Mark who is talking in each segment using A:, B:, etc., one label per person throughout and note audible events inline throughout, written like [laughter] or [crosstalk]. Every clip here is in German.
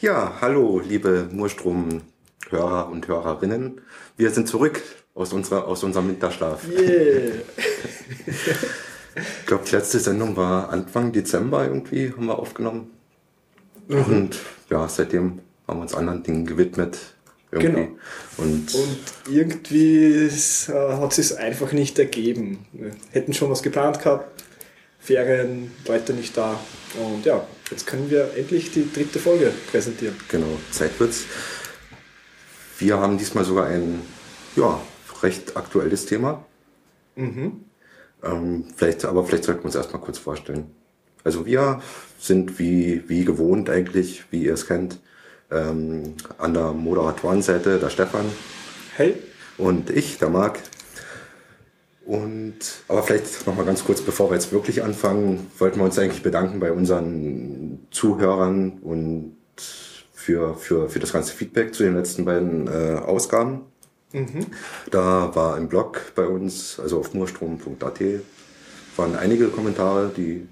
A: Ja, hallo, liebe Murstrom-Hörer und Hörerinnen. Wir sind zurück aus, unserer, aus unserem Winterschlaf. Yeah. [laughs] ich glaube, die letzte Sendung war Anfang Dezember irgendwie, haben wir aufgenommen. Mhm. Und ja, seitdem haben wir uns anderen Dingen gewidmet.
B: Irgendwie. Genau. Und, und irgendwie äh, hat es sich einfach nicht ergeben. Wir hätten schon was geplant gehabt, Ferien, Leute nicht da. Und ja, jetzt können wir endlich die dritte Folge präsentieren.
A: Genau, Zeit wird's. Wir haben diesmal sogar ein ja, recht aktuelles Thema. Mhm. Ähm, vielleicht, aber vielleicht sollten wir uns erstmal kurz vorstellen. Also wir sind wie, wie gewohnt eigentlich, wie ihr es kennt, ähm, an der Moderatorenseite der Stefan.
B: Hey.
A: Und ich, der Marc. Und, aber vielleicht noch mal ganz kurz, bevor wir jetzt wirklich anfangen, wollten wir uns eigentlich bedanken bei unseren Zuhörern und für, für, für das ganze Feedback zu den letzten beiden äh, Ausgaben. Mhm. Da war im Blog bei uns, also auf murstrom.at, waren einige Kommentare, die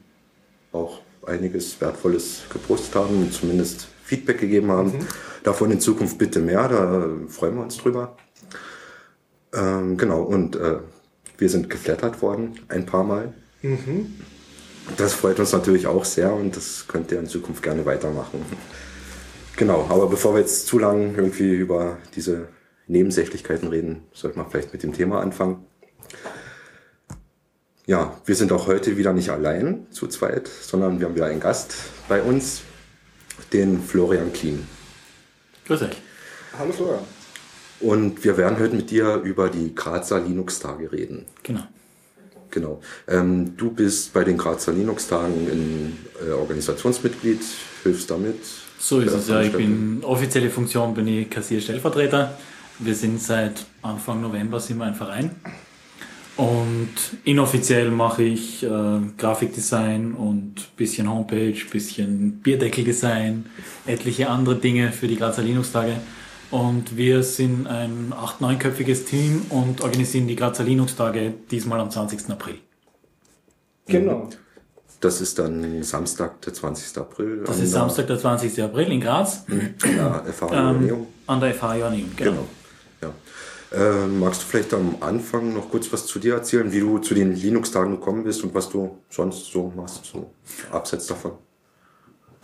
A: auch einiges Wertvolles gepostet haben, zumindest Feedback gegeben haben. Mhm. Davon in Zukunft bitte mehr, da freuen wir uns drüber. Ähm, genau, und äh, wir sind geflattert worden ein paar Mal. Mhm. Das freut uns natürlich auch sehr und das könnt ihr in Zukunft gerne weitermachen. Genau, aber bevor wir jetzt zu lang irgendwie über diese Nebensächlichkeiten reden, sollten wir vielleicht mit dem Thema anfangen. Ja, wir sind auch heute wieder nicht allein zu zweit, sondern wir haben wieder einen Gast bei uns, den Florian Kleen.
C: Grüß euch.
B: Hallo Florian.
A: Und wir werden heute mit dir über die Grazer Linux-Tage reden.
C: Genau.
A: Genau. Ähm, du bist bei den Grazer Linux-Tagen ein äh, Organisationsmitglied, hilfst damit.
C: So ist es ja. Ich bin offizielle Funktion, bin ich Kassier-Stellvertreter. Wir sind seit Anfang November sind wir ein Verein. Und inoffiziell mache ich äh, Grafikdesign und bisschen Homepage, bisschen Bierdeckeldesign, etliche andere Dinge für die Grazer Linux-Tage. Und wir sind ein acht-, neunköpfiges Team und organisieren die Grazer Linux-Tage diesmal am 20. April.
B: Genau.
A: Das ist dann Samstag, der 20. April.
C: Das ist Samstag, der 20. April in Graz.
A: Ja, FH ähm,
C: An der FH Joanneum,
A: genau. genau. Ja. Äh, magst du vielleicht am Anfang noch kurz was zu dir erzählen, wie du zu den Linux-Tagen gekommen bist und was du sonst so machst, so abseits davon?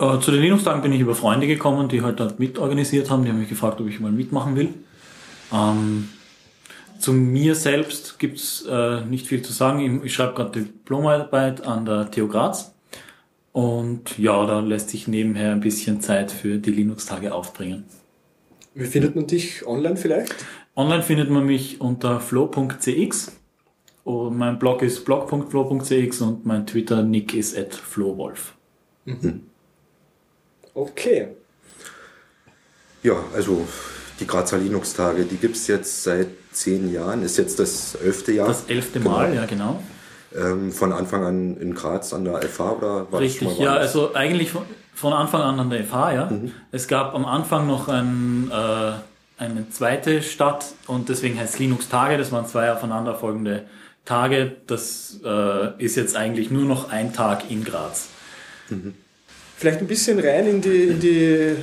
C: Äh, zu den Linux-Tagen bin ich über Freunde gekommen, die halt dort mitorganisiert haben. Die haben mich gefragt, ob ich mal mitmachen will. Ähm, zu mir selbst gibt's äh, nicht viel zu sagen. Ich schreibe gerade Diplomarbeit an der TU Graz. Und ja, da lässt sich nebenher ein bisschen Zeit für die Linux-Tage aufbringen.
B: Wie findet man dich online vielleicht?
C: Online findet man mich unter flow.cx. Und mein Blog ist blog.flow.cx und mein Twitter-Nick ist at flowwolf. Mhm.
B: Okay.
A: Ja, also die Grazer Linux-Tage, die gibt es jetzt seit zehn Jahren, ist jetzt das elfte Jahr.
C: Das elfte Mal, genau. ja genau.
A: Ähm, von Anfang an in Graz an der FH oder
C: war Richtig, das schon mal ja, also eigentlich von, von, Anfang an an der FH, ja. Mhm. Es gab am Anfang noch ein, äh, eine zweite Stadt und deswegen heißt es Linux-Tage, das waren zwei aufeinanderfolgende Tage. Das äh, ist jetzt eigentlich nur noch ein Tag in Graz.
B: Mhm. Vielleicht ein bisschen rein in die, in die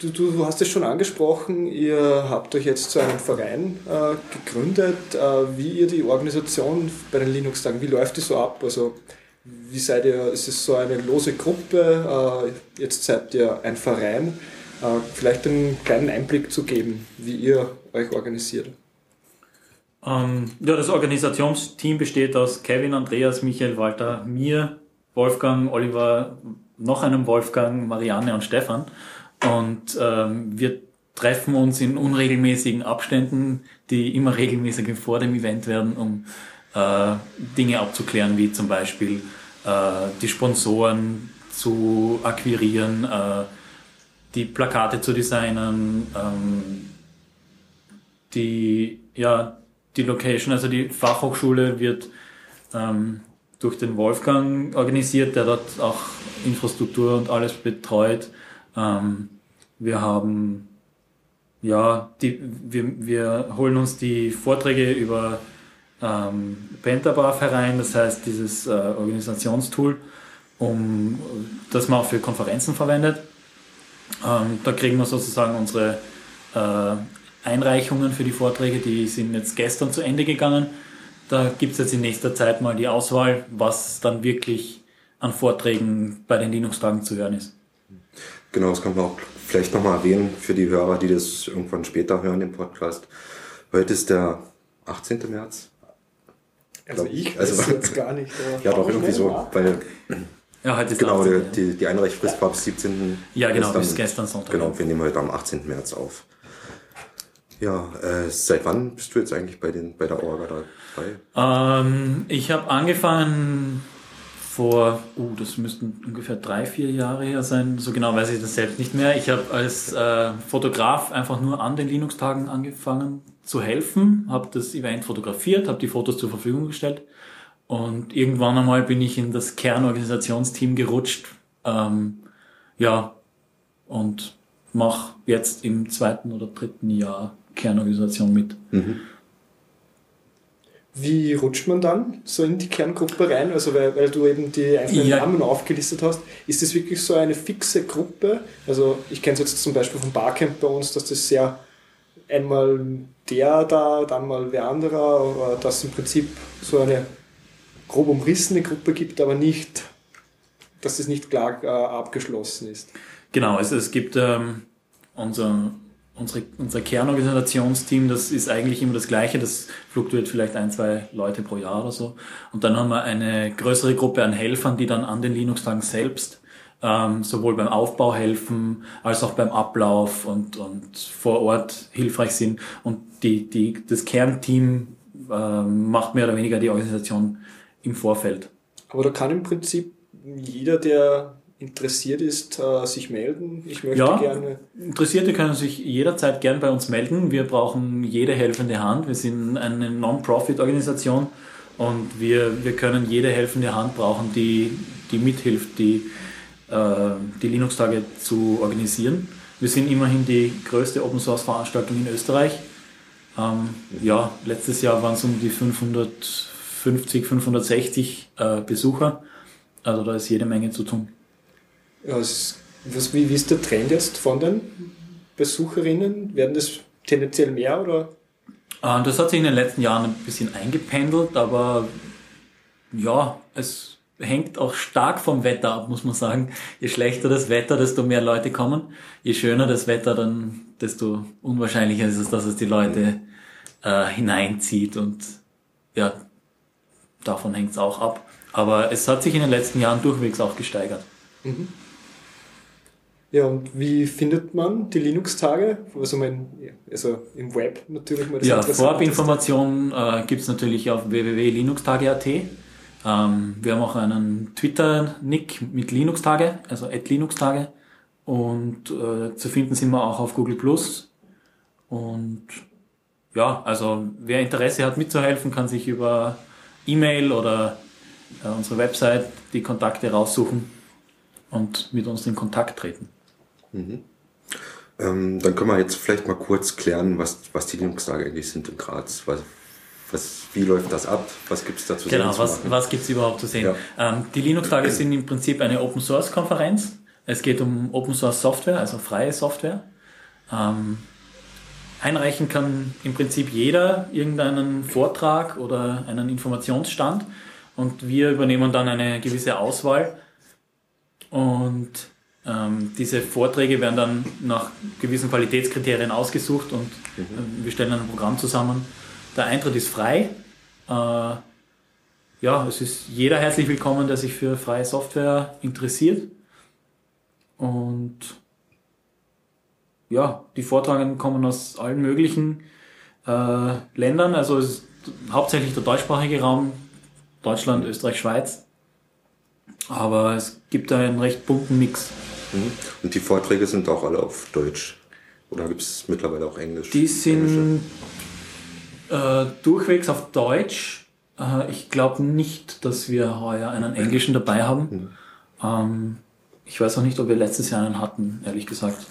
B: du, du hast es schon angesprochen, ihr habt euch jetzt zu einem Verein äh, gegründet. Äh, wie ihr die Organisation bei den Linux-Tagen, wie läuft die so ab? Also wie seid ihr, ist es so eine lose Gruppe? Äh, jetzt seid ihr ein Verein. Äh, vielleicht einen kleinen Einblick zu geben, wie ihr euch organisiert.
C: Ähm, ja, das Organisationsteam besteht aus Kevin, Andreas, Michael, Walter, mir, Wolfgang, Oliver, noch einem Wolfgang, Marianne und Stefan. Und ähm, wir treffen uns in unregelmäßigen Abständen, die immer regelmäßiger vor dem Event werden, um äh, Dinge abzuklären, wie zum Beispiel äh, die Sponsoren zu akquirieren, äh, die Plakate zu designen, ähm, die, ja, die Location, also die Fachhochschule wird ähm, durch den Wolfgang organisiert, der dort auch Infrastruktur und alles betreut. Ähm, wir haben, ja, die, wir, wir holen uns die Vorträge über ähm, Pentabarf herein, das heißt dieses äh, Organisationstool, um, das man auch für Konferenzen verwendet. Ähm, da kriegen wir sozusagen unsere äh, Einreichungen für die Vorträge, die sind jetzt gestern zu Ende gegangen. Da gibt es jetzt in nächster Zeit mal die Auswahl, was dann wirklich an Vorträgen bei den Linux-Tagen zu hören ist.
A: Genau, das kann man auch vielleicht nochmal erwähnen für die Hörer, die das irgendwann später hören, im Podcast. Heute ist der 18. März.
B: Also ich weiß also, [laughs] jetzt gar nicht.
A: ja, doch irgendwie so, weil ja, heute ist genau, 18, die, die, die Einreichfrist war bis 17.
C: Ja, genau, gestern, bis gestern Sonntag.
A: Genau, wir nehmen heute am 18. März auf. Ja, äh, seit wann bist du jetzt eigentlich bei, den, bei der Orga
C: dabei? Ähm, ich habe angefangen vor, uh, das müssten ungefähr drei, vier Jahre her sein, so genau weiß ich das selbst nicht mehr. Ich habe als äh, Fotograf einfach nur an den Linux-Tagen angefangen zu helfen, habe das Event fotografiert, habe die Fotos zur Verfügung gestellt und irgendwann einmal bin ich in das Kernorganisationsteam gerutscht. Ähm, ja, und mache jetzt im zweiten oder dritten Jahr Kernorganisation mit. Mhm.
B: Wie rutscht man dann so in die Kerngruppe rein? Also weil, weil du eben die einzelnen ja. Namen aufgelistet hast, ist das wirklich so eine fixe Gruppe? Also ich kenne es jetzt zum Beispiel vom Barcamp bei uns, dass das sehr einmal der da, dann mal wer anderer, oder dass im Prinzip so eine grob umrissene Gruppe gibt, aber nicht, dass es nicht klar äh, abgeschlossen ist.
C: Genau, also es gibt ähm, unser unsere, unser Kernorganisationsteam, das ist eigentlich immer das Gleiche, das fluktuiert vielleicht ein, zwei Leute pro Jahr oder so. Und dann haben wir eine größere Gruppe an Helfern, die dann an den Linux-Tagen selbst ähm, sowohl beim Aufbau helfen, als auch beim Ablauf und, und vor Ort hilfreich sind. Und die, die, das Kernteam äh, macht mehr oder weniger die Organisation im Vorfeld.
B: Aber da kann im Prinzip jeder, der interessiert ist, äh, sich melden. Ich möchte ja, gerne.
C: Interessierte können sich jederzeit gern bei uns melden. Wir brauchen jede helfende Hand. Wir sind eine Non-Profit-Organisation und wir, wir können jede helfende Hand brauchen, die, die mithilft, die, äh, die Linux-Tage zu organisieren. Wir sind immerhin die größte Open-Source-Veranstaltung in Österreich. Ähm, ja, letztes Jahr waren es um die 550, 560 äh, Besucher. Also da ist jede Menge zu tun.
B: Was, wie, wie ist der Trend jetzt von den Besucherinnen? Werden das tendenziell mehr oder?
C: Ah, das hat sich in den letzten Jahren ein bisschen eingependelt, aber ja, es hängt auch stark vom Wetter ab, muss man sagen. Je schlechter das Wetter, desto mehr Leute kommen. Je schöner das Wetter, dann desto unwahrscheinlicher ist es, dass es die Leute äh, hineinzieht und ja, davon hängt es auch ab. Aber es hat sich in den letzten Jahren durchwegs auch gesteigert. Mhm.
B: Ja, und wie findet man die Linux-Tage? Also, mein, also im Web natürlich
C: mal das Ja, Vorabinformationen äh, gibt es natürlich auf www.linuxtage.at. Ähm, wir haben auch einen Twitter-Nick mit Linux-Tage, also at Linux-Tage. Und äh, zu finden sind wir auch auf Google Plus. Und ja, also wer Interesse hat mitzuhelfen, kann sich über E-Mail oder äh, unsere Website die Kontakte raussuchen und mit uns in Kontakt treten.
A: Mhm. Ähm, dann können wir jetzt vielleicht mal kurz klären, was, was die Linux-Tage eigentlich sind in Graz. Was, was, wie läuft das ab? Was gibt es da zu
C: genau, sehen? Genau, was, was gibt es überhaupt zu sehen? Ja. Ähm, die Linux-Tage sind im Prinzip eine Open-Source-Konferenz. Es geht um Open-Source-Software, also freie Software. Ähm, einreichen kann im Prinzip jeder irgendeinen Vortrag oder einen Informationsstand und wir übernehmen dann eine gewisse Auswahl und ähm, diese Vorträge werden dann nach gewissen Qualitätskriterien ausgesucht und mhm. wir stellen ein Programm zusammen. Der Eintritt ist frei. Äh, ja, es ist jeder herzlich willkommen, der sich für freie Software interessiert. Und ja, die Vortragenden kommen aus allen möglichen äh, Ländern. Also es ist hauptsächlich der deutschsprachige Raum, Deutschland, Österreich, Schweiz. Aber es gibt da einen recht bunten Mix.
A: Mhm. Und die Vorträge sind auch alle auf Deutsch. Oder gibt es mittlerweile auch Englisch?
C: Die sind äh, durchwegs auf Deutsch. Äh, ich glaube nicht, dass wir heuer einen englischen dabei haben. Mhm. Ähm, ich weiß auch nicht, ob wir letztes Jahr einen hatten, ehrlich gesagt.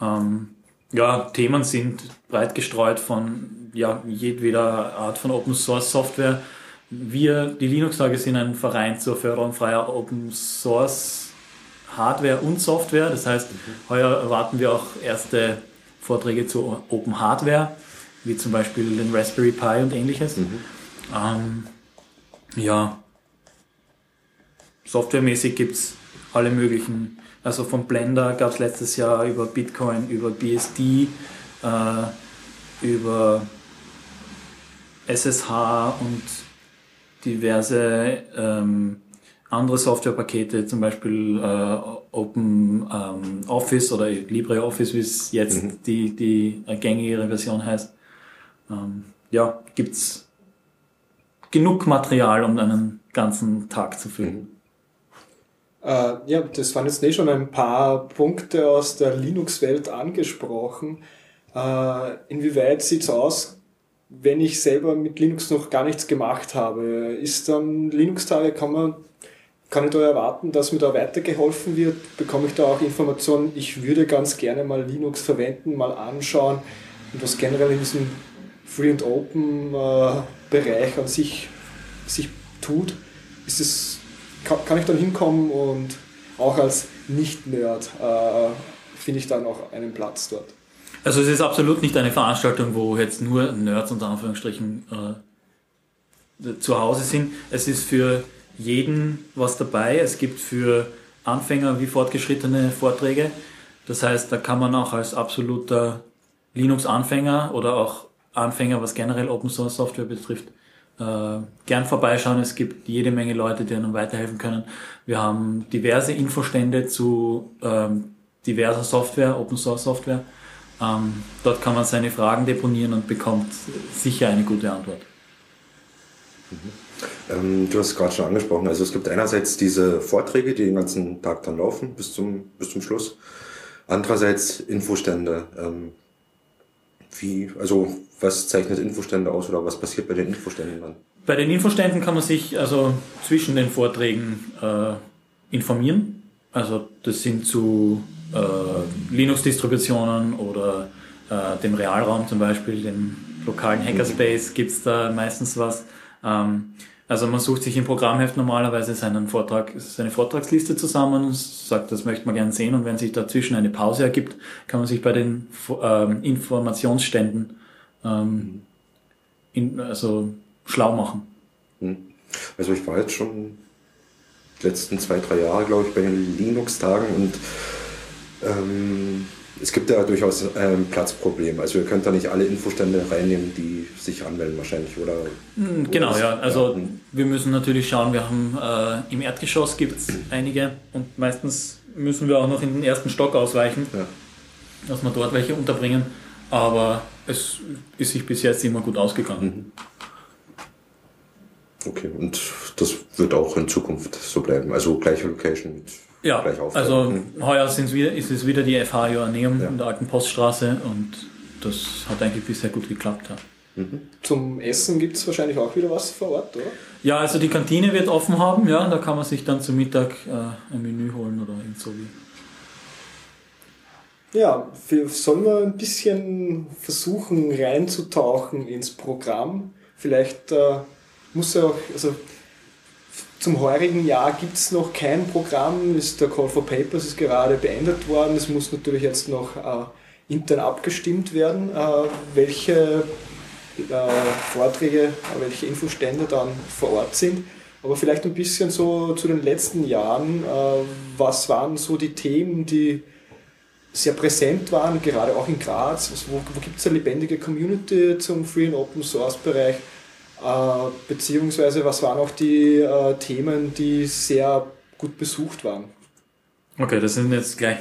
C: Ähm, ja, Themen sind breit gestreut von ja, jedweder Art von Open Source Software. Wir, die Linux-Tage, sind ein Verein zur Förderung freier Open Source Hardware und Software. Das heißt, heuer erwarten wir auch erste Vorträge zu Open Hardware, wie zum Beispiel den Raspberry Pi und ähnliches. Mhm. Ähm, ja, softwaremäßig gibt es alle möglichen, also von Blender gab es letztes Jahr über Bitcoin, über BSD, äh, über SSH und diverse ähm, andere Softwarepakete, zum Beispiel äh, Open ähm, Office oder LibreOffice, wie es jetzt mhm. die, die gängigere Version heißt. Ähm, ja, gibt's genug Material, um einen ganzen Tag zu füllen. Mhm.
B: Äh, ja, das waren jetzt nicht schon ein paar Punkte aus der Linux-Welt angesprochen. Äh, inwieweit sieht es aus, wenn ich selber mit Linux noch gar nichts gemacht habe? Ist dann Linux-Tage, kann man kann ich da erwarten, dass mir da weitergeholfen wird? Bekomme ich da auch Informationen? Ich würde ganz gerne mal Linux verwenden, mal anschauen und was generell in diesem Free and Open äh, Bereich an sich, sich tut. Ist es, kann, kann ich dann hinkommen und auch als Nicht-Nerd äh, finde ich dann auch einen Platz dort.
C: Also es ist absolut nicht eine Veranstaltung, wo jetzt nur Nerds unter Anführungsstrichen äh, zu Hause sind. Es ist für jeden was dabei. Es gibt für Anfänger wie fortgeschrittene Vorträge. Das heißt, da kann man auch als absoluter Linux-Anfänger oder auch Anfänger, was generell Open Source Software betrifft, äh, gern vorbeischauen. Es gibt jede Menge Leute, die einem weiterhelfen können. Wir haben diverse Infostände zu ähm, diverser Software, Open Source Software. Ähm, dort kann man seine Fragen deponieren und bekommt sicher eine gute Antwort.
A: Mhm. Ähm, du hast es gerade schon angesprochen. Also es gibt einerseits diese Vorträge, die den ganzen Tag dann laufen bis zum, bis zum Schluss. Andererseits Infostände. Ähm, wie, also was zeichnet Infostände aus oder was passiert bei den Infoständen dann?
C: Bei den Infoständen kann man sich also zwischen den Vorträgen äh, informieren. Also das sind zu äh, Linux-Distributionen oder äh, dem Realraum zum Beispiel, dem lokalen Hackerspace gibt es da meistens was. Ähm, also man sucht sich im Programmheft normalerweise seinen Vortrag, seine Vortragsliste zusammen und sagt, das möchte man gerne sehen und wenn sich dazwischen eine Pause ergibt, kann man sich bei den ähm, Informationsständen ähm, in, also schlau machen.
A: Hm. Also ich war jetzt schon die letzten zwei, drei Jahre, glaube ich, bei den Linux-Tagen und ähm, es gibt ja durchaus ein Platzproblem. Also ihr könnt da nicht alle Infostände reinnehmen, die sich anmelden wahrscheinlich, oder?
C: Hm, genau, ja. Also ja. wir müssen natürlich schauen, wir haben äh, im Erdgeschoss gibt es einige und meistens müssen wir auch noch in den ersten Stock ausweichen, ja. dass wir dort welche unterbringen. Aber es ist sich bis jetzt immer gut ausgegangen. Mhm.
A: Okay, und das wird auch in Zukunft so bleiben. Also gleiche Location mit
C: ja, also hm. heuer sind's wieder, ist es wieder die FH Joanneum ja. in der alten Poststraße und das hat eigentlich bisher gut geklappt. Ja.
B: Mhm. Zum Essen gibt es wahrscheinlich auch wieder was vor Ort, oder?
C: Ja, also die Kantine wird offen haben, ja, da kann man sich dann zum Mittag äh, ein Menü holen oder irgend so wie.
B: Ja, wir, sollen wir ein bisschen versuchen reinzutauchen ins Programm? Vielleicht äh, muss ja auch, also zum heurigen Jahr gibt es noch kein Programm, ist der Call for Papers ist gerade beendet worden. Es muss natürlich jetzt noch äh, intern abgestimmt werden, äh, welche äh, Vorträge, äh, welche Infostände dann vor Ort sind. Aber vielleicht ein bisschen so zu den letzten Jahren. Äh, was waren so die Themen, die sehr präsent waren, gerade auch in Graz? wo, wo gibt es eine lebendige Community zum Free and Open Source Bereich? Äh, beziehungsweise was waren auch die äh, Themen, die sehr gut besucht waren?
C: Okay, das sind jetzt gleich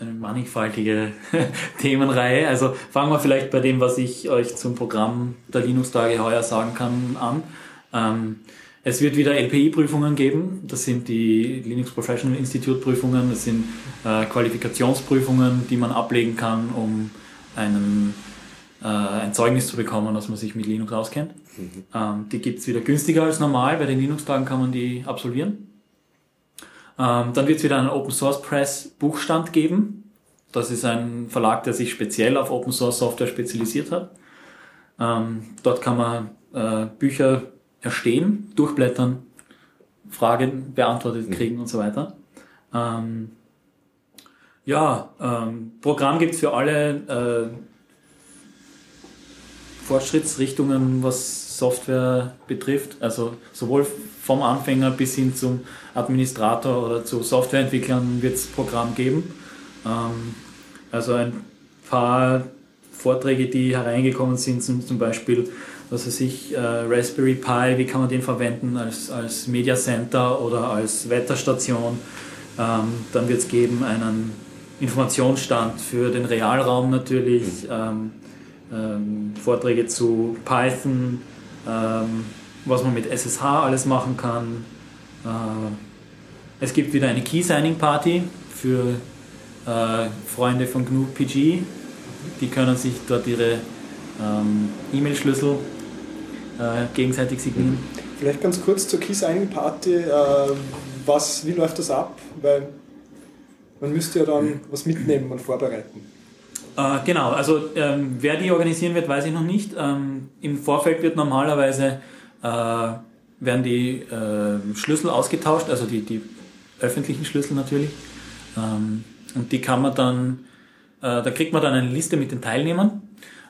C: eine mannigfaltige [laughs] Themenreihe. Also fangen wir vielleicht bei dem, was ich euch zum Programm der Linux-Tage heuer sagen kann, an. Ähm, es wird wieder LPI-Prüfungen geben. Das sind die Linux Professional Institute Prüfungen. Das sind äh, Qualifikationsprüfungen, die man ablegen kann, um einen äh, ein Zeugnis zu bekommen, dass man sich mit Linux auskennt. Mhm. Ähm, die gibt's wieder günstiger als normal. Bei den Linux-Tagen kann man die absolvieren. Ähm, dann wird es wieder einen Open Source Press Buchstand geben. Das ist ein Verlag, der sich speziell auf Open Source Software spezialisiert hat. Ähm, dort kann man äh, Bücher erstehen, durchblättern, Fragen beantwortet mhm. kriegen und so weiter. Ähm, ja, ähm, Programm gibt's für alle äh, Fortschrittsrichtungen, was Software betrifft. Also sowohl vom Anfänger bis hin zum Administrator oder zu Softwareentwicklern wird es Programm geben. Ähm, also ein paar Vorträge, die hereingekommen sind, sind zum Beispiel, was weiß ich, äh, Raspberry Pi, wie kann man den verwenden als, als Media Center oder als Wetterstation. Ähm, dann wird es geben einen Informationsstand für den Realraum natürlich, mhm. ähm, ähm, Vorträge zu Python, ähm, was man mit SSH alles machen kann. Äh, es gibt wieder eine Key Signing Party für äh, Freunde von GNU PG. Die können sich dort ihre ähm, E-Mail-Schlüssel äh, gegenseitig signieren.
B: Vielleicht ganz kurz zur Key Signing Party. Äh, was, wie läuft das ab? Weil man müsste ja dann was mitnehmen und vorbereiten.
C: Äh, genau, also ähm, wer die organisieren wird, weiß ich noch nicht. Ähm, Im Vorfeld wird normalerweise äh, werden die äh, Schlüssel ausgetauscht, also die, die öffentlichen Schlüssel natürlich. Ähm, und die kann man dann, äh, da kriegt man dann eine Liste mit den Teilnehmern.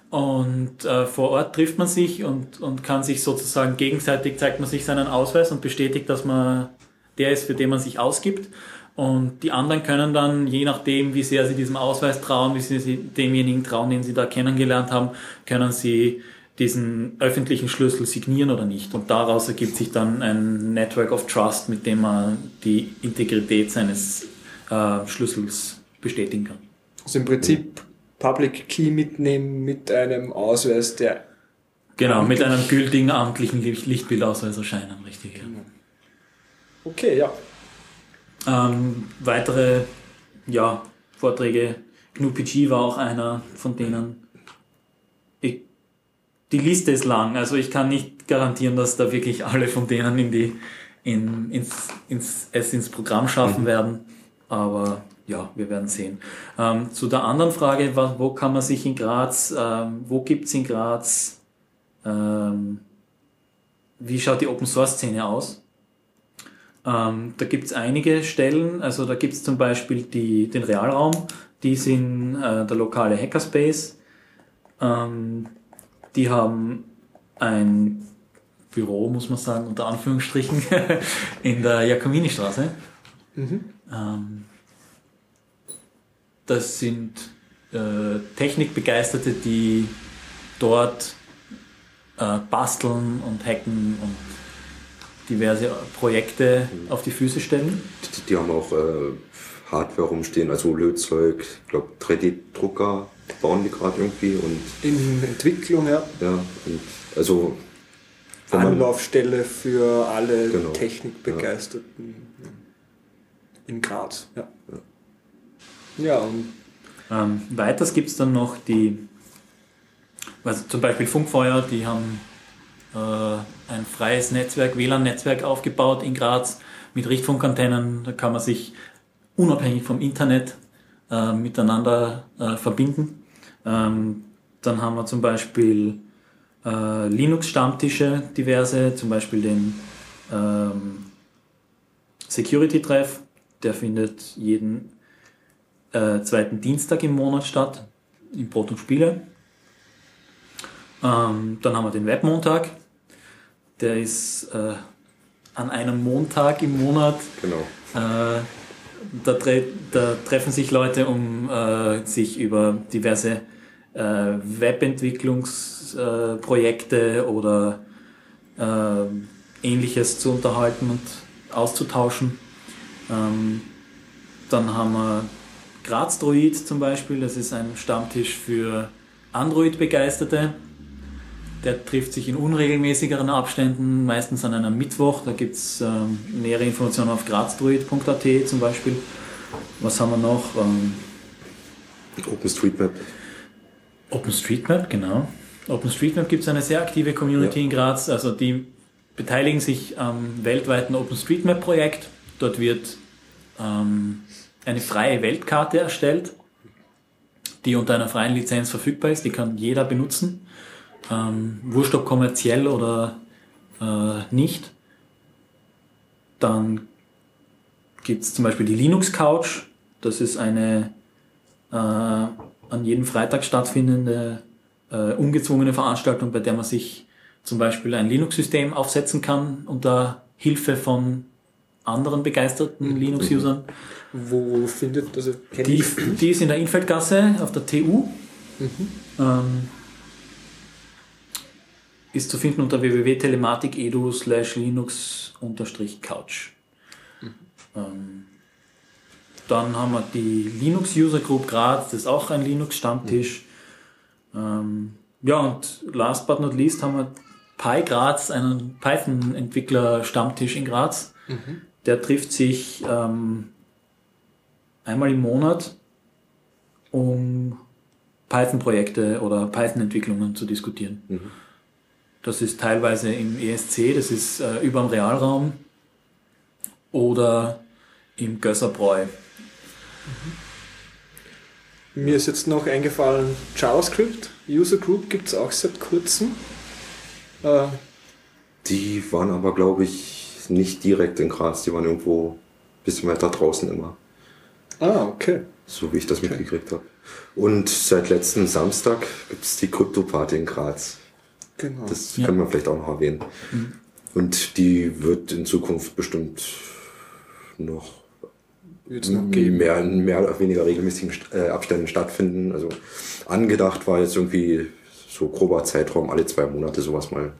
C: Und äh, vor Ort trifft man sich und, und kann sich sozusagen gegenseitig, zeigt man sich seinen Ausweis und bestätigt, dass man der ist, für den man sich ausgibt. Und die anderen können dann, je nachdem, wie sehr sie diesem Ausweis trauen, wie sie demjenigen trauen, den sie da kennengelernt haben, können sie diesen öffentlichen Schlüssel signieren oder nicht. Und daraus ergibt sich dann ein Network of Trust, mit dem man die Integrität seines äh, Schlüssels bestätigen kann.
B: Also im Prinzip Public Key mitnehmen mit einem Ausweis, der.
C: Genau, mit einem gültigen amtlichen Lichtbildausweis erscheinen, richtig. Ja.
B: Okay, ja.
C: Ähm, weitere ja, Vorträge, GNU-PG war auch einer von denen. Ich, die Liste ist lang, also ich kann nicht garantieren, dass da wirklich alle von denen in die, in, ins, ins, es ins Programm schaffen mhm. werden, aber ja, wir werden sehen. Ähm, zu der anderen Frage, wo kann man sich in Graz, ähm, wo gibt's in Graz, ähm, wie schaut die Open Source Szene aus? Ähm, da gibt es einige Stellen, also da gibt es zum Beispiel die, den Realraum, die sind äh, der lokale Hackerspace. Ähm, die haben ein Büro, muss man sagen, unter Anführungsstrichen, [laughs] in der Jakomini-Straße. Mhm. Ähm, das sind äh, Technikbegeisterte, die dort äh, basteln und hacken und diverse Projekte mhm. auf die Füße stellen.
A: Die, die haben auch äh, Hardware rumstehen, also Lötzeug, ich glaube 3D-Drucker bauen die gerade irgendwie und
B: in Entwicklung, ja.
A: Ja, und also
B: Anlaufstelle für alle genau, Technikbegeisterten ja. in Graz. Ja, ja. ja und
C: ähm, weiters gibt es dann noch die, also zum Beispiel Funkfeuer, die haben äh, ein freies Netzwerk, WLAN-Netzwerk aufgebaut in Graz mit Richtfunkantennen. Da kann man sich unabhängig vom Internet äh, miteinander äh, verbinden. Ähm, dann haben wir zum Beispiel äh, Linux-Stammtische, diverse, zum Beispiel den ähm, Security-Treff, der findet jeden äh, zweiten Dienstag im Monat statt, in Brot und Spiele. Ähm, dann haben wir den Webmontag, der ist äh, an einem Montag im Monat.
A: Genau.
C: Äh, da, tre da, treffen sich Leute, um äh, sich über diverse äh, Webentwicklungsprojekte oder äh, ähnliches zu unterhalten und auszutauschen. Ähm, dann haben wir Graz Droid zum Beispiel, das ist ein Stammtisch für Android-Begeisterte. Der trifft sich in unregelmäßigeren Abständen, meistens an einem Mittwoch. Da gibt es ähm, nähere Informationen auf grazdruid.at zum Beispiel. Was haben wir noch? Ähm,
A: OpenStreetMap.
C: OpenStreetMap, genau. OpenStreetMap gibt es eine sehr aktive Community ja. in Graz. Also die beteiligen sich am weltweiten OpenStreetMap-Projekt. Dort wird ähm, eine freie Weltkarte erstellt, die unter einer freien Lizenz verfügbar ist. Die kann jeder benutzen ähm, wurscht ob kommerziell oder äh, nicht, dann gibt es zum Beispiel die Linux Couch. Das ist eine äh, an jedem Freitag stattfindende äh, ungezwungene Veranstaltung, bei der man sich zum Beispiel ein Linux-System aufsetzen kann unter Hilfe von anderen begeisterten mhm. Linux-Usern.
B: Wo findet also
C: die, die ist in der Infeldgasse auf der TU. Mhm. Ähm, ist zu finden unter www.telematik.edu slash linux-couch. Mhm. Ähm, dann haben wir die Linux User Group Graz, das ist auch ein Linux-Stammtisch. Mhm. Ähm, ja, und last but not least haben wir Pi Graz, einen Python-Entwickler-Stammtisch in Graz. Mhm. Der trifft sich ähm, einmal im Monat, um Python-Projekte oder Python-Entwicklungen zu diskutieren. Mhm. Das ist teilweise im ESC, das ist äh, über dem Realraum oder im Gösserbräu.
B: Mhm. Mir ist jetzt noch eingefallen, JavaScript, User Group gibt es auch seit kurzem.
A: Äh, die waren aber, glaube ich, nicht direkt in Graz, die waren irgendwo ein bisschen weiter draußen immer.
B: Ah, okay.
A: So wie ich das okay. mitgekriegt habe. Und seit letzten Samstag gibt es die Krypto-Party in Graz. Genau. Das ja. kann man vielleicht auch noch erwähnen. Mhm. Und die wird in Zukunft bestimmt noch, noch mehr, mehr oder weniger regelmäßigen äh, Abständen stattfinden. Also angedacht war jetzt irgendwie so grober Zeitraum, alle zwei Monate sowas mal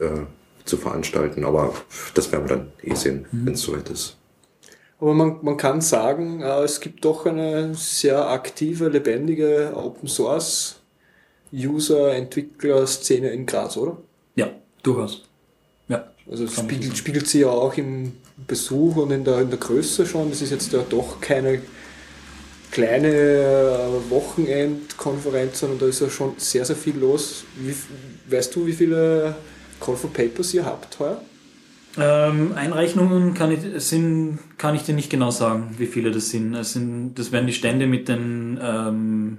A: äh, zu veranstalten. Aber das werden wir dann eh sehen, mhm. wenn es soweit ist.
B: Aber man, man kann sagen, äh, es gibt doch eine sehr aktive, lebendige Open Source User-Entwickler-Szene in Graz, oder?
C: Ja, durchaus.
B: Ja. Also es spiegelt, spiegelt sie ja auch im Besuch und in der, in der Größe schon. Das ist jetzt ja doch keine kleine äh, Wochenendkonferenz, sondern da ist ja schon sehr, sehr viel los. Wie, weißt du, wie viele Call for Papers ihr habt heuer?
C: Ähm, Einreichungen kann ich, sind, kann ich dir nicht genau sagen, wie viele das sind. Es sind das werden die Stände mit den ähm,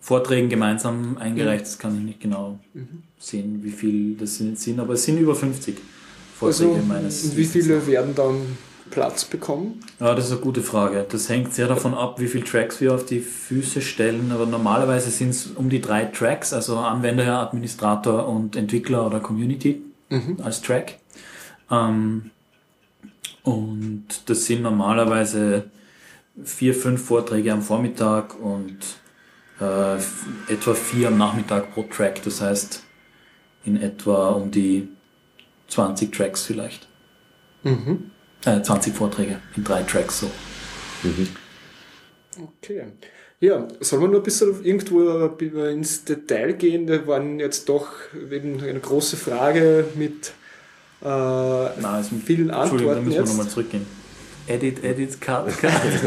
C: Vorträgen gemeinsam eingereicht. Das kann ich nicht genau mhm. sehen, wie viel das sind, aber es sind über 50
B: Vorträge also, meines. Und wie viele werden dann Platz bekommen?
C: Ja, das ist eine gute Frage. Das hängt sehr davon ab, wie viele Tracks wir auf die Füße stellen. Aber normalerweise sind es um die drei Tracks, also Anwender, Administrator und Entwickler oder Community mhm. als Track. Ähm, und das sind normalerweise vier, fünf Vorträge am Vormittag und äh, etwa vier am Nachmittag pro Track. Das heißt in etwa um die 20 Tracks vielleicht. Mhm. Äh, 20 Vorträge in drei Tracks so. Mhm.
B: Okay. Ja, soll man nur ein bisschen irgendwo ins Detail gehen? Da waren jetzt doch eben eine große Frage mit äh, Nein, vielen Antworten. Entschuldigung, da müssen wir nochmal zurückgehen. Edit, Edit, Cut, Cut. [laughs]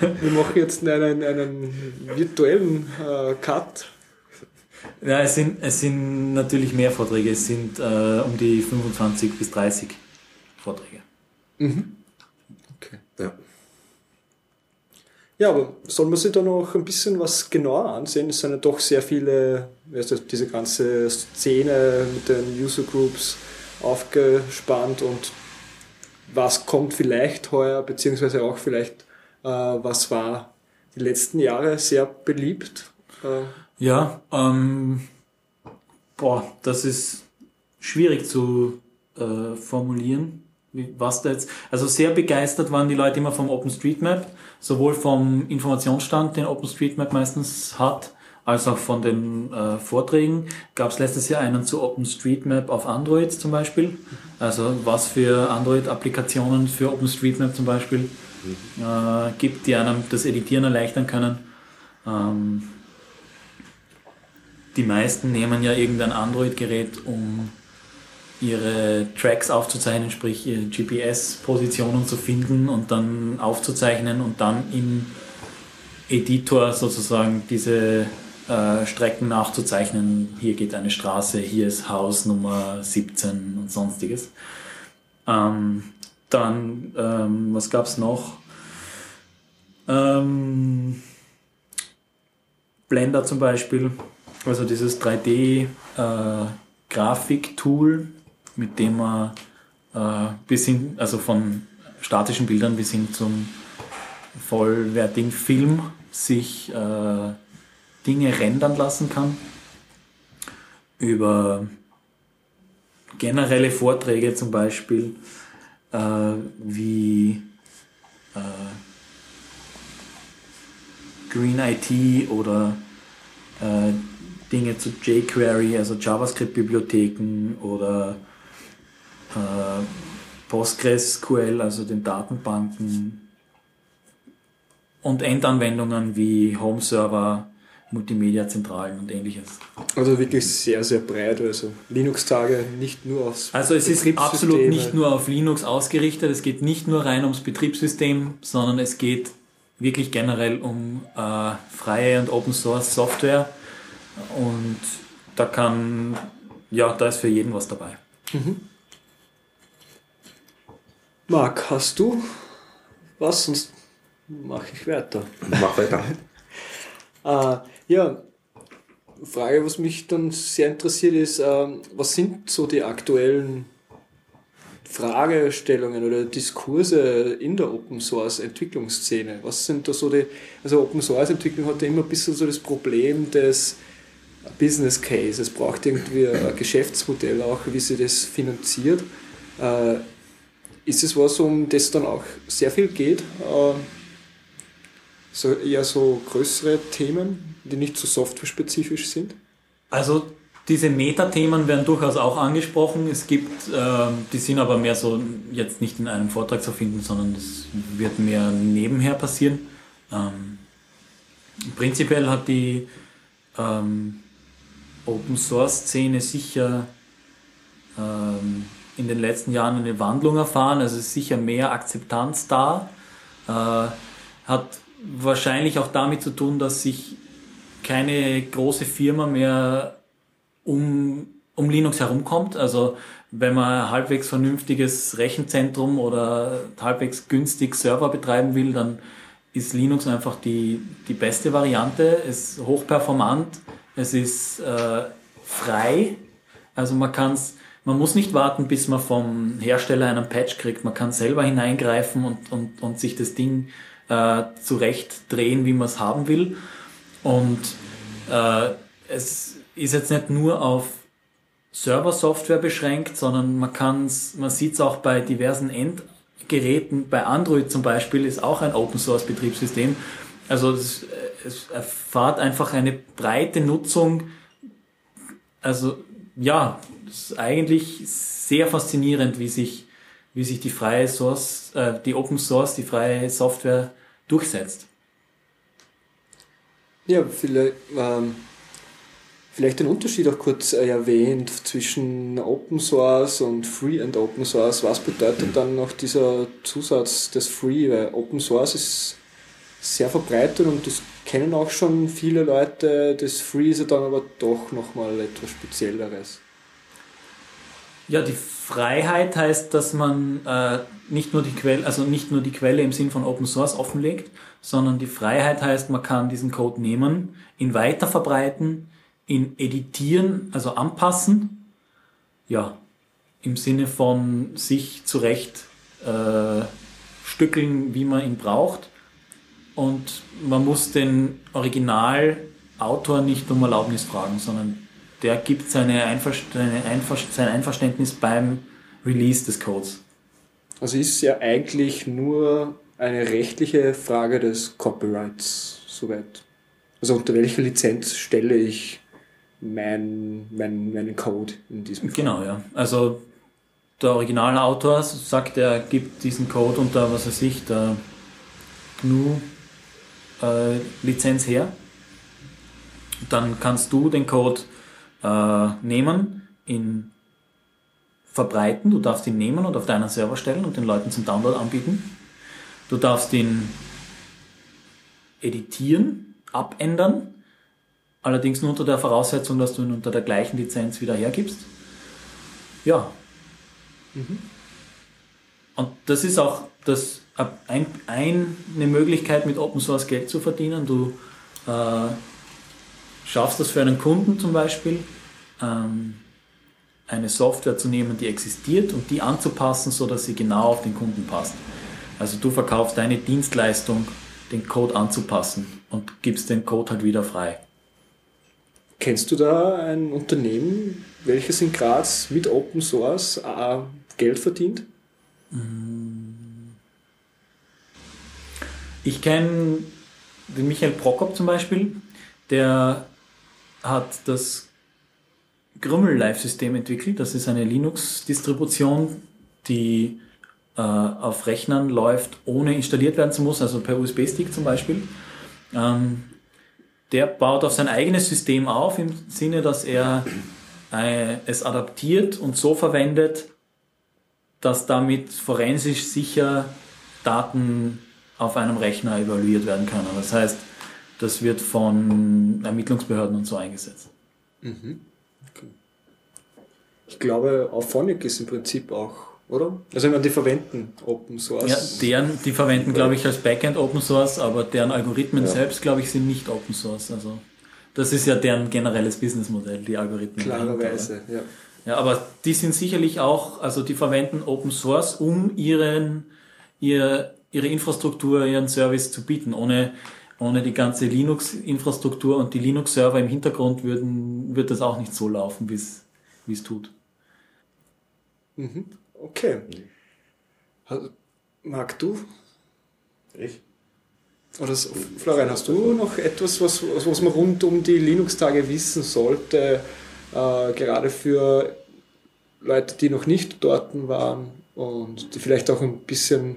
B: [laughs] wir machen jetzt einen, einen virtuellen äh, Cut.
C: Ja, es sind, es sind natürlich mehr Vorträge. Es sind äh, um die 25 bis 30 Vorträge. Mhm.
B: Okay. Ja. Ja, aber soll man sich da noch ein bisschen was genauer ansehen? Es sind ja doch sehr viele, weißt du, diese ganze Szene mit den User Groups aufgespannt und was kommt vielleicht heuer, beziehungsweise auch vielleicht, äh, was war die letzten Jahre sehr beliebt?
C: Äh, ja, ähm, boah, das ist schwierig zu äh, formulieren was da jetzt, also sehr begeistert waren die Leute immer vom OpenStreetMap, sowohl vom Informationsstand, den OpenStreetMap meistens hat, als auch von den äh, Vorträgen. Gab es letztes Jahr einen zu OpenStreetMap auf Android zum Beispiel. Also was für Android-Applikationen für OpenStreetMap zum Beispiel äh, gibt, die einem das Editieren erleichtern können. Ähm, die meisten nehmen ja irgendein Android-Gerät, um ihre Tracks aufzuzeichnen, sprich ihre GPS-Positionen zu finden und dann aufzuzeichnen und dann im Editor sozusagen diese äh, Strecken nachzuzeichnen. Hier geht eine Straße, hier ist Haus Nummer 17 und sonstiges. Ähm, dann, ähm, was gab es noch? Ähm, Blender zum Beispiel, also dieses 3D äh, mit dem man äh, bis hin, also von statischen Bildern bis hin zum vollwertigen Film sich äh, Dinge rendern lassen kann. Über generelle Vorträge zum Beispiel, äh, wie äh, Green IT oder äh, Dinge zu jQuery, also JavaScript-Bibliotheken oder äh, PostgreSQL, also den Datenbanken und Endanwendungen wie Home-Server, Multimedia-Zentralen und ähnliches.
B: Also wirklich sehr, sehr breit. Also Linux-Tage nicht nur aufs
C: Also es ist absolut nicht nur auf Linux ausgerichtet, es geht nicht nur rein ums Betriebssystem, sondern es geht wirklich generell um äh, freie und Open Source Software und da kann, ja, da ist für jeden was dabei. Mhm.
B: Marc, hast du was? Sonst mache ich weiter.
A: Mach weiter. [laughs]
B: äh, ja, Frage, was mich dann sehr interessiert ist, äh, was sind so die aktuellen Fragestellungen oder Diskurse in der Open Source Entwicklungsszene? Was sind da so die, also Open Source Entwicklung hat ja immer ein bisschen so das Problem des Business Case. Es braucht irgendwie ein Geschäftsmodell auch, wie sie das finanziert. Äh, ist es was, um das dann auch sehr viel geht? Äh, so eher so größere Themen, die nicht so software-spezifisch sind?
C: Also diese Metathemen werden durchaus auch angesprochen. Es gibt, äh, die sind aber mehr so jetzt nicht in einem Vortrag zu finden, sondern das wird mehr nebenher passieren. Ähm, prinzipiell hat die ähm, Open Source Szene sicher ähm, in den letzten Jahren eine Wandlung erfahren. Also ist sicher mehr Akzeptanz da. Äh, hat wahrscheinlich auch damit zu tun, dass sich keine große Firma mehr um, um Linux herumkommt. Also wenn man halbwegs vernünftiges Rechenzentrum oder halbwegs günstig Server betreiben will, dann ist Linux einfach die, die beste Variante. Es ist hochperformant, es ist äh, frei. Also man kann es man muss nicht warten, bis man vom Hersteller einen Patch kriegt. Man kann selber hineingreifen und, und, und sich das Ding äh, zurecht drehen, wie man es haben will. Und äh, es ist jetzt nicht nur auf Server-Software beschränkt, sondern man kann's, man sieht es auch bei diversen Endgeräten. Bei Android zum Beispiel ist auch ein Open-Source-Betriebssystem. Also es, es erfahrt einfach eine breite Nutzung. Also ja, es ist eigentlich sehr faszinierend, wie sich, wie sich die freie Source, äh, die Open Source, die freie Software durchsetzt.
B: Ja, vielleicht, ähm, vielleicht den Unterschied auch kurz äh, erwähnt zwischen Open Source und Free and Open Source. Was bedeutet dann noch dieser Zusatz des Free? Weil Open Source ist sehr verbreitet und das kennen auch schon viele Leute. Das Free ist ja dann aber doch nochmal etwas Spezielleres.
C: Ja, die Freiheit heißt, dass man äh, nicht nur die Quelle, also nicht nur die Quelle im Sinn von Open Source offenlegt, sondern die Freiheit heißt, man kann diesen Code nehmen, ihn weiter verbreiten, ihn editieren, also anpassen, ja, im Sinne von sich zurecht äh, stückeln, wie man ihn braucht. Und man muss den Originalautor nicht um Erlaubnis fragen, sondern der gibt seine seine sein Einverständnis beim Release des Codes.
B: Also ist es ja eigentlich nur eine rechtliche Frage des Copyrights, soweit. Also unter welcher Lizenz stelle ich mein, mein, meinen Code in diesem
C: Fall? Genau, ja. Also der Originalautor sagt, er gibt diesen Code unter, was weiß ich, der GNU-Lizenz äh, her. Dann kannst du den Code äh, nehmen, ihn verbreiten, du darfst ihn nehmen und auf deinen Server stellen und den Leuten zum Download anbieten. Du darfst ihn editieren, abändern, allerdings nur unter der Voraussetzung, dass du ihn unter der gleichen Lizenz wieder hergibst. Ja. Mhm. Und das ist auch das, ein, eine Möglichkeit, mit Open Source Geld zu verdienen. Du äh, schaffst das für einen Kunden zum Beispiel, ähm, eine Software zu nehmen, die existiert und die anzupassen, so dass sie genau auf den Kunden passt. Also du verkaufst deine Dienstleistung, den Code anzupassen und gibst den Code halt wieder frei.
B: Kennst du da ein Unternehmen, welches in Graz mit Open Source äh, Geld verdient?
C: Ich kenne den Michael Prokop zum Beispiel, der hat das Grümmel Live-System entwickelt. Das ist eine Linux-Distribution, die äh, auf Rechnern läuft, ohne installiert werden zu müssen, also per USB-Stick zum Beispiel. Ähm, der baut auf sein eigenes System auf, im Sinne, dass er äh, es adaptiert und so verwendet, dass damit forensisch sicher Daten auf einem Rechner evaluiert werden können. Das heißt, das wird von Ermittlungsbehörden und so eingesetzt.
B: Mhm. Okay. Ich glaube, Auphonic ist im Prinzip auch, oder? Also ich meine, die verwenden Open Source.
C: Ja, deren, die verwenden, glaube ich, als Backend Open Source, aber deren Algorithmen
A: Ja.
C: selbst, glaube ich, sind nicht Open Source. Also das ist ja deren generelles Businessmodell, die Algorithmen.
B: Klarerweise, ja.
C: Ja, aber die sind sicherlich auch, also die verwenden Open Source, um ihren, ihr, ihre Infrastruktur, ihren Service zu bieten. Ohne, ohne die ganze Linux-Infrastruktur und die Linux-Server im Hintergrund würden, wird das auch nicht so laufen, wie es wie es tut.
B: Mhm. Okay. Ha- Marc, du?
A: Ich?
B: Oder so, Florian, hast du noch etwas, was, was man rund um die Linux-Tage wissen sollte, äh, gerade für Leute, die noch nicht dort waren und die vielleicht auch ein bisschen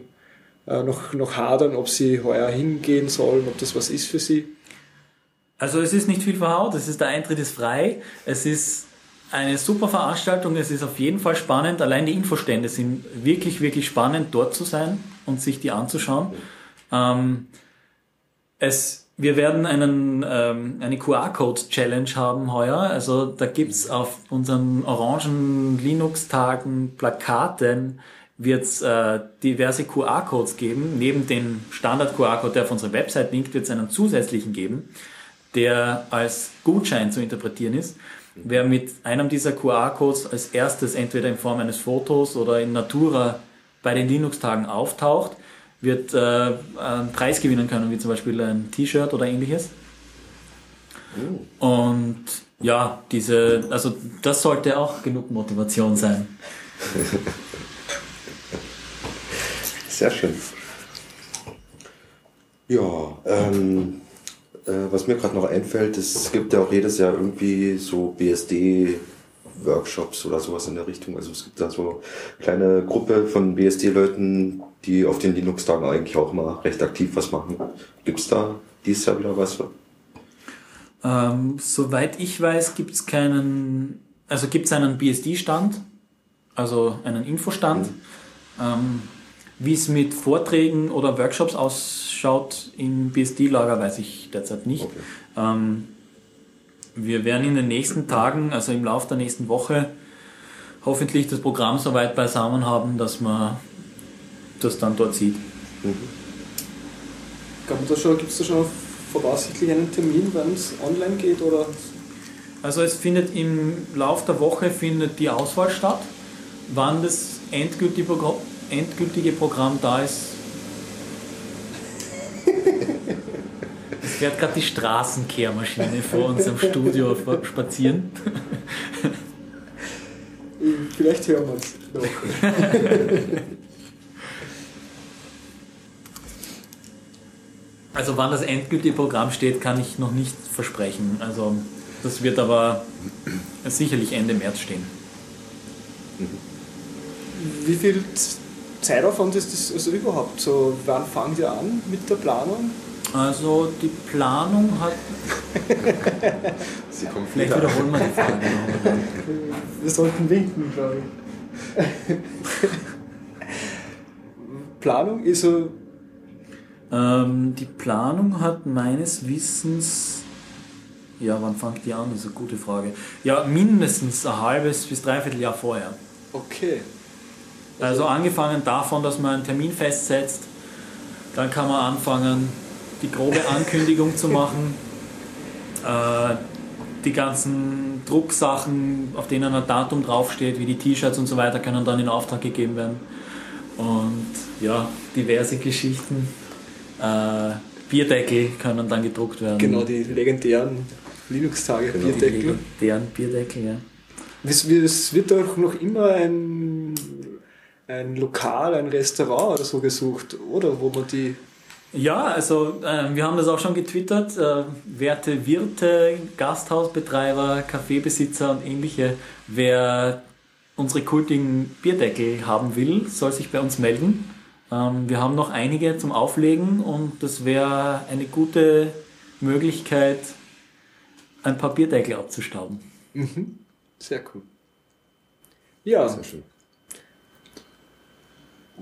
B: äh, noch, noch hadern, ob sie heuer hingehen sollen, ob das was ist für sie?
C: Also es ist nicht viel verhaut, es ist der Eintritt ist frei, es ist eine super Veranstaltung, es ist auf jeden Fall spannend, allein die Infostände sind wirklich, wirklich spannend, dort zu sein und sich die anzuschauen. Ähm, es, wir werden einen, ähm, eine QR-Code-Challenge haben heuer, also da gibt's auf unseren orangen Linux-Tagen Plakaten wird es äh, diverse QR-Codes geben. Neben dem Standard-QR-Code, der auf unsere Website linkt, wird es einen zusätzlichen geben, der als Gutschein zu interpretieren ist. Wer mit einem dieser QR-Codes als erstes entweder in Form eines Fotos oder in Natura bei den Linux-Tagen auftaucht, wird äh, einen Preis gewinnen können, wie zum Beispiel ein T-Shirt oder ähnliches. Und ja, diese, also das sollte auch genug Motivation sein. [laughs]
A: Sehr schön. Ja, ähm, äh, was mir gerade noch einfällt, es gibt ja auch jedes Jahr irgendwie so BSD-Workshops oder sowas in der Richtung. Also es gibt da so kleine Gruppe von BSD-Leuten, die auf den Linux-Tagen eigentlich auch mal recht aktiv was machen. Gibt es da dieses Jahr wieder was?
C: Ähm, soweit ich weiß, gibt es keinen, also gibt es einen BSD-Stand, also einen Infostand. Ähm, Wie es mit Vorträgen oder Workshops ausschaut im BSD-Lager, weiß ich derzeit nicht.
A: Okay.
C: Ähm, wir werden in den nächsten Tagen, also im Laufe der nächsten Woche, hoffentlich das Programm so weit beisammen haben, dass man das dann dort sieht.
B: Gibt es da schon voraussichtlich einen Termin, wann es online geht? Oder?
C: Also es findet im Lauf der Woche findet die Auswahl statt. Wann das endgültige, Progr endgültige Programm da ist. Es fährt gerade die Straßenkehrmaschine vor unserem Studio spazieren.
B: Vielleicht hören wir es noch.
C: Also wann das endgültige Programm steht, kann ich noch nicht versprechen. Also das wird aber sicherlich Ende März stehen.
B: Wie viel Zeitaufwand ist das also überhaupt? So, wann fangen wir an mit der Planung?
C: Also die Planung hat.
A: Sie kommen
C: Vielleicht wiederholen wir die Frage noch.
B: Wir sollten winken, glaube ich. Planung ist so,
C: Ähm, die Planung hat meines Wissens, ja, wann fängt die an? Das ist eine gute Frage. Ja, mindestens ein halbes bis dreiviertel Jahr vorher.
B: okay.
C: Also angefangen davon, dass man einen Termin festsetzt, dann kann man anfangen, die grobe [laughs] Ankündigung zu machen, äh, die ganzen Drucksachen, auf denen ein Datum draufsteht, wie die T-Shirts und so weiter, können dann in Auftrag gegeben werden. Und ja, diverse Geschichten. Äh, Bierdeckel können dann gedruckt werden.
B: Genau, die legendären Linux-Tage,
A: Genau.
C: Die
B: Bierdeckel.
C: legendären Bierdeckel, ja.
B: Es wird doch noch immer ein, ein Lokal, ein Restaurant oder so gesucht, oder? Wo man die.
C: Ja, also äh, wir haben das auch schon getwittert. Äh, werte Wirte, Gasthausbetreiber, Kaffeebesitzer und ähnliche, wer unsere kultigen Bierdeckel haben will, soll sich bei uns melden. Ähm, wir haben noch einige zum Auflegen und das wäre eine gute Möglichkeit, ein paar Bierdeckel abzustauben.
B: Sehr cool. Ja,
A: Sehr schön.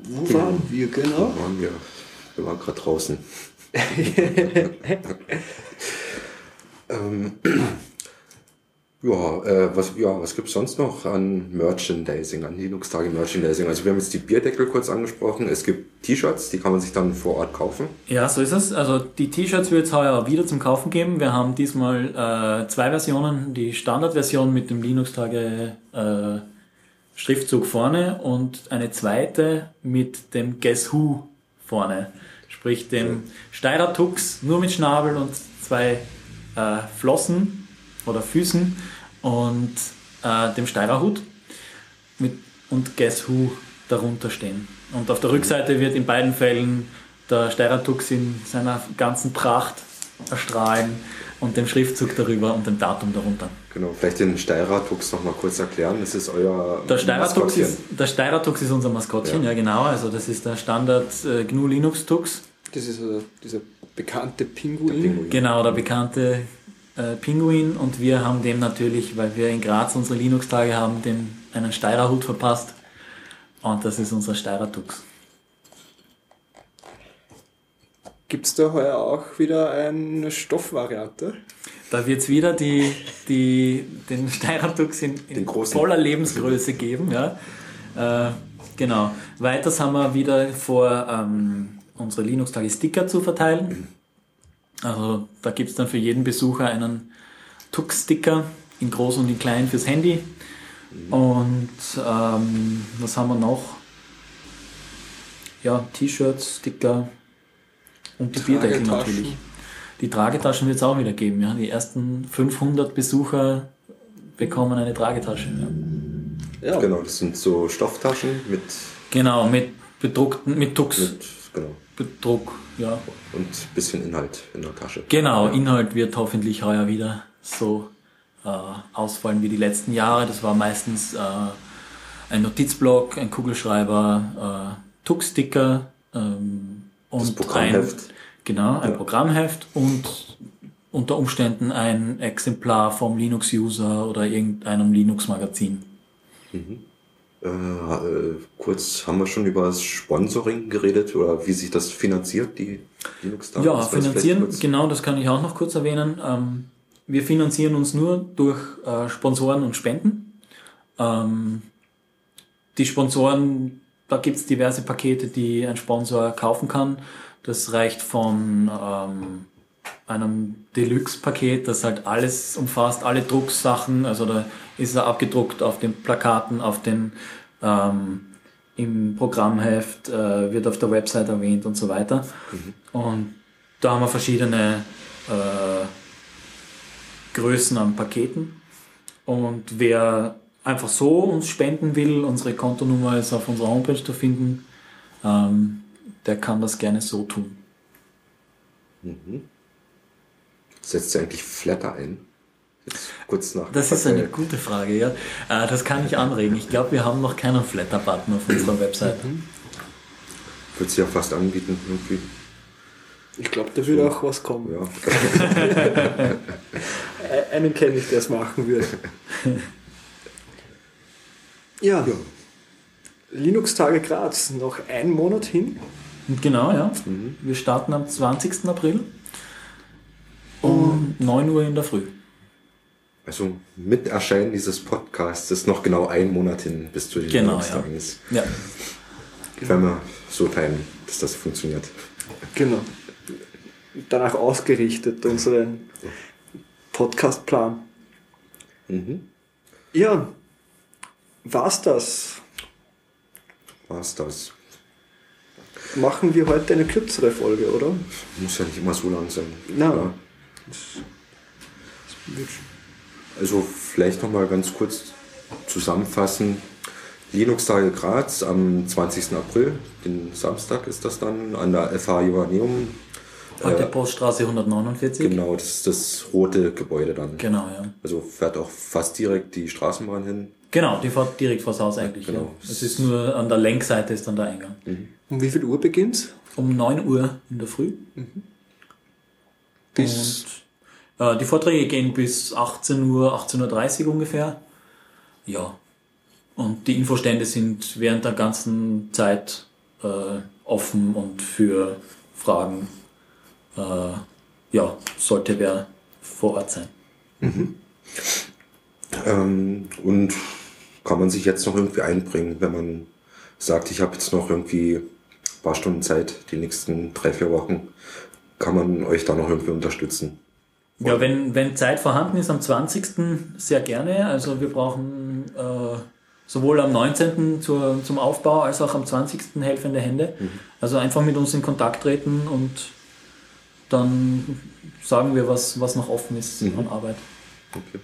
B: Wo waren wir genau?
A: Wo waren wir? Wir waren gerade draußen. [laughs] ähm, ja, äh, was, ja, was gibt es sonst noch an Merchandising, an Linux-Tage Merchandising? Also wir haben jetzt die Bierdeckel kurz angesprochen. Es gibt T-Shirts, die kann man sich dann vor Ort kaufen.
C: Ja, so ist es. Also die T-Shirts wird es heuer wieder zum Kaufen geben. Wir haben diesmal äh, zwei Versionen. Die Standardversion mit dem Linux-Tage äh, Schriftzug vorne und eine zweite mit dem Guess Who vorne. Sprich dem Steirer Tux nur mit Schnabel und zwei äh, Flossen oder Füßen und äh, dem Steirer Hut mit, und Guess Who darunter stehen. Und auf der Rückseite wird in beiden Fällen der Steirer Tux in seiner ganzen Pracht erstrahlen und dem Schriftzug darüber und dem Datum darunter.
A: Genau, vielleicht den Steirer Tux noch mal kurz erklären. Das ist euer
C: Der Steirer Tux
A: Maskottchen.
C: ist, der Steirer Tux ist unser Maskottchen, ja.
A: Ja.
C: genau. Also das ist der Standard äh, GNU Linux Tux.
B: Das ist äh, dieser bekannte Pinguin.
A: Pinguin.
C: Genau, der bekannte äh, Pinguin und wir haben dem natürlich, weil wir in Graz unsere Linux-Tage haben, dem einen Steirer Hut verpasst und das ist unser Steirer Tux.
B: Gibt es da heuer auch wieder eine Stoffvariante?
C: Da wird es wieder die, die, den Steirer Tux in, in
A: Den großen.
C: voller Lebensgröße geben. Ja. Äh, genau. Weiters haben wir wieder vor, ähm, unsere Linux-Tage Sticker zu verteilen. Also da gibt es dann für jeden Besucher einen Tux-Sticker in groß und in klein fürs Handy. Und ähm, was haben wir noch? Ja, T-Shirts, Sticker und die Bierdeckel natürlich. Die Tragetaschen wird es auch wieder geben. Ja. Die ersten 500 Besucher bekommen eine Tragetasche. Ja.
B: Ja,
A: Genau, das sind so Stofftaschen mit,
C: Genau, mit bedruckten, mit Tux,
A: mit genau,
C: Bedruck. Ja.
A: und bisschen Inhalt in der Tasche.
C: Genau, Inhalt wird hoffentlich heuer wieder so äh, ausfallen wie die letzten Jahre. Das war meistens äh, ein Notizblock, ein Kugelschreiber, äh, Tux-Sticker ähm, und
A: Das Programmheft.
C: Ein, genau, ein
A: Ja.
C: Programmheft und unter Umständen ein Exemplar vom Linux-User oder irgendeinem Linux-Magazin.
A: Äh, äh, kurz haben wir schon über das Sponsoring geredet oder wie sich das finanziert, die?
C: Ja,
A: Das war jetzt
C: finanzieren, genau, das kann ich auch noch kurz erwähnen. Ähm, wir finanzieren uns nur durch äh, Sponsoren und Spenden. Ähm, die Sponsoren, da gibt's diverse Pakete, die ein Sponsor kaufen kann. Das reicht von ähm, einem Deluxe-Paket, das halt alles umfasst, alle Drucksachen, also da ist er abgedruckt auf den Plakaten, auf den ähm, im Programmheft, äh, wird auf der Website erwähnt und so weiter. Und da haben wir verschiedene äh, Größen an Paketen. Und wer einfach so uns spenden will, unsere Kontonummer ist auf unserer Homepage zu finden, ähm, der kann das gerne so tun.
A: Setzt ihr eigentlich Flatter ein? Jetzt kurz nach.
C: Das ist eine gute Frage, ja. Äh, das kann ich anregen. Ich glaube, wir haben noch keinen Flatter-Button auf unserer Webseite.
A: Würde sie ja fast anbieten, irgendwie.
B: ich glaube, da würde auch was kommen.
A: Ja. [laughs]
B: Einen kenne ich, der es machen würde. ja. Linux-Tage Graz, noch ein Monat hin.
C: Genau, ja. Wir starten am 20. April um 9 Uhr in der Früh.
A: Also mit Erscheinen dieses Podcasts ist noch genau ein Monat hin bis zu den
C: Genau,
A: ist.
C: Ja.
A: Wenn wir so teilen, dass das funktioniert.
B: Genau. Danach ausgerichtet, unseren Podcastplan. Ja, war's das?
A: War's das.
B: Machen wir heute eine kürzere Folge, oder?
A: Muss ja nicht immer so lang sein.
B: Na.
A: Ja. Also vielleicht nochmal ganz kurz zusammenfassen. Linux-Tage Graz am 20. April, den Samstag ist das dann, an der FH Joanneum.
C: Alte Poststraße 149.
A: Genau, das ist das rote Gebäude dann.
C: Genau, ja.
A: Also fährt auch fast direkt die Straßenbahn hin.
C: Genau, die fährt direkt vors Haus eigentlich.
A: Genau.
C: Ja. Es ist nur an der Lenkseite ist dann der Eingang.
B: Um wie viel Uhr beginnt's?
C: Um 9 Uhr in der Früh.
B: Bis
C: Und äh, die Vorträge gehen bis 18 Uhr, 18.30 Uhr ungefähr. Ja. Und die Infostände sind während der ganzen Zeit äh, offen und für Fragen, äh, ja, sollte wer vor Ort sein.
A: Ähm, und kann man sich jetzt noch irgendwie einbringen, wenn man sagt, ich habe jetzt noch irgendwie ein paar Stunden Zeit, die nächsten drei, vier Wochen, kann man euch da noch irgendwie unterstützen?
C: Ja, wenn, wenn Zeit vorhanden ist, am 20. sehr gerne. Also wir brauchen äh, sowohl am 19. Zur, zum Aufbau als auch am 20. helfende Hände. Also einfach mit uns in Kontakt treten und dann sagen wir, was, was noch offen ist an Arbeit.
A: Okay.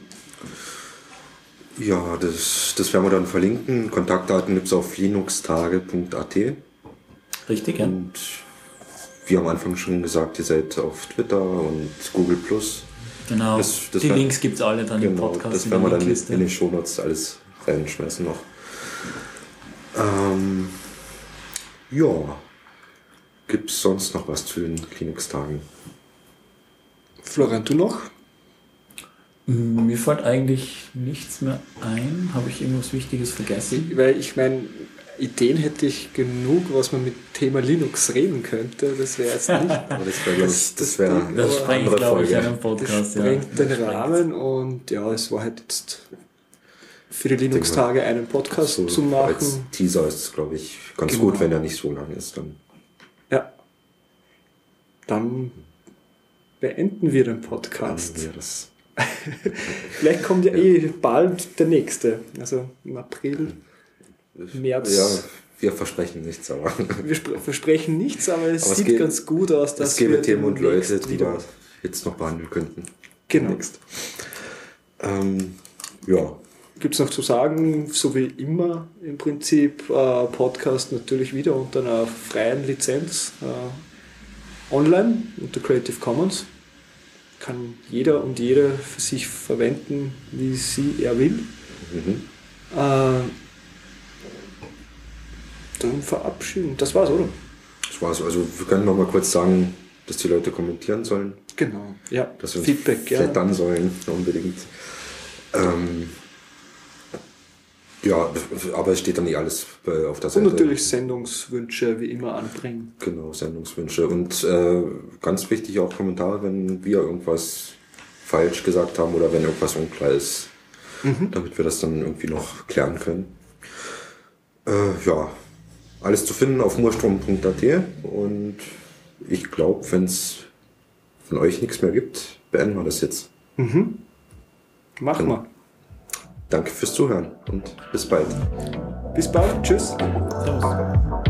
A: Ja, das, das werden wir dann verlinken. Kontaktdaten gibt es auf linuxtage.at.
C: Richtig, ja.
A: Und wie am Anfang schon gesagt, ihr seid auf Twitter und Google Plus.
C: Genau.
A: das- das
C: Die
A: wär-
C: Links gibt's alle dann im
A: Genau,
C: Podcast.
A: das werden wir dann
C: Linkliste.
A: in den Shownotes alles reinschmeißen noch. Ähm, ja, gibt es sonst noch was zu den Linux-Tagen?
B: Florian, du noch?
C: Mir fällt eigentlich nichts mehr ein. Habe ich irgendwas Wichtiges vergessen?
B: Weil ich meine, Ideen hätte ich genug, was man mit Thema Linux reden könnte. Das wäre jetzt nicht. [laughs]
A: Aber das wäre, das, das wär
B: Das-
C: Das sprengt,
A: andere
C: glaube ich,
A: Folge.
C: einen
B: Das
C: Podcast. ja.
B: sprengt den
C: Das sprengt.
B: Rahmen und ja, es war halt jetzt für die Linux-Tage einen Podcast
A: so
B: zu
A: als
B: machen.
A: Teaser ist, glaube ich, ganz
B: Genau.
A: gut, wenn er nicht so lang ist. Dann
B: Ja. Dann beenden wir den Podcast.
A: ja, das, [laughs]
B: Vielleicht kommt ja, eh bald der nächste. Also im April, März.
A: ja, wir versprechen nichts, aber [laughs]
B: Wir spre- versprechen nichts, aber es
A: Aber es
B: sieht
A: geht-
B: ganz gut aus, dass
A: es
B: wir
A: Themen und Leute, die wir jetzt noch behandeln könnten.
B: Genau.
A: Ähm, ja,
B: Gibt es noch zu sagen, so wie immer im Prinzip, äh, Podcast natürlich wieder unter einer freien Lizenz äh, online unter Creative Commons. Kann jeder und jede für sich verwenden, wie sie er will.
A: mhm.
B: Äh, dann verabschieden. Das war's, oder?
A: das war's. Also wir können noch mal kurz sagen, dass die Leute kommentieren sollen.
B: Genau. Ja,
A: dass wir uns
B: Feedback gerne.
A: flattern sollen, unbedingt. Ähm, ja, aber es steht dann nicht alles äh, auf der
B: Und
A: Seite.
B: natürlich Sendungswünsche wie immer anbringen.
A: Genau, Sendungswünsche. Und äh, ganz wichtig auch Kommentare, wenn wir irgendwas falsch gesagt haben oder wenn irgendwas unklar ist, damit wir das dann irgendwie noch klären können. Äh, ja, alles zu finden auf murstrom.at und ich glaube, wenn es von euch nichts mehr gibt, beenden wir das jetzt.
B: Machen wir.
A: Danke fürs Zuhören und bis bald.
B: Bis bald. Tschüss.
C: Servus.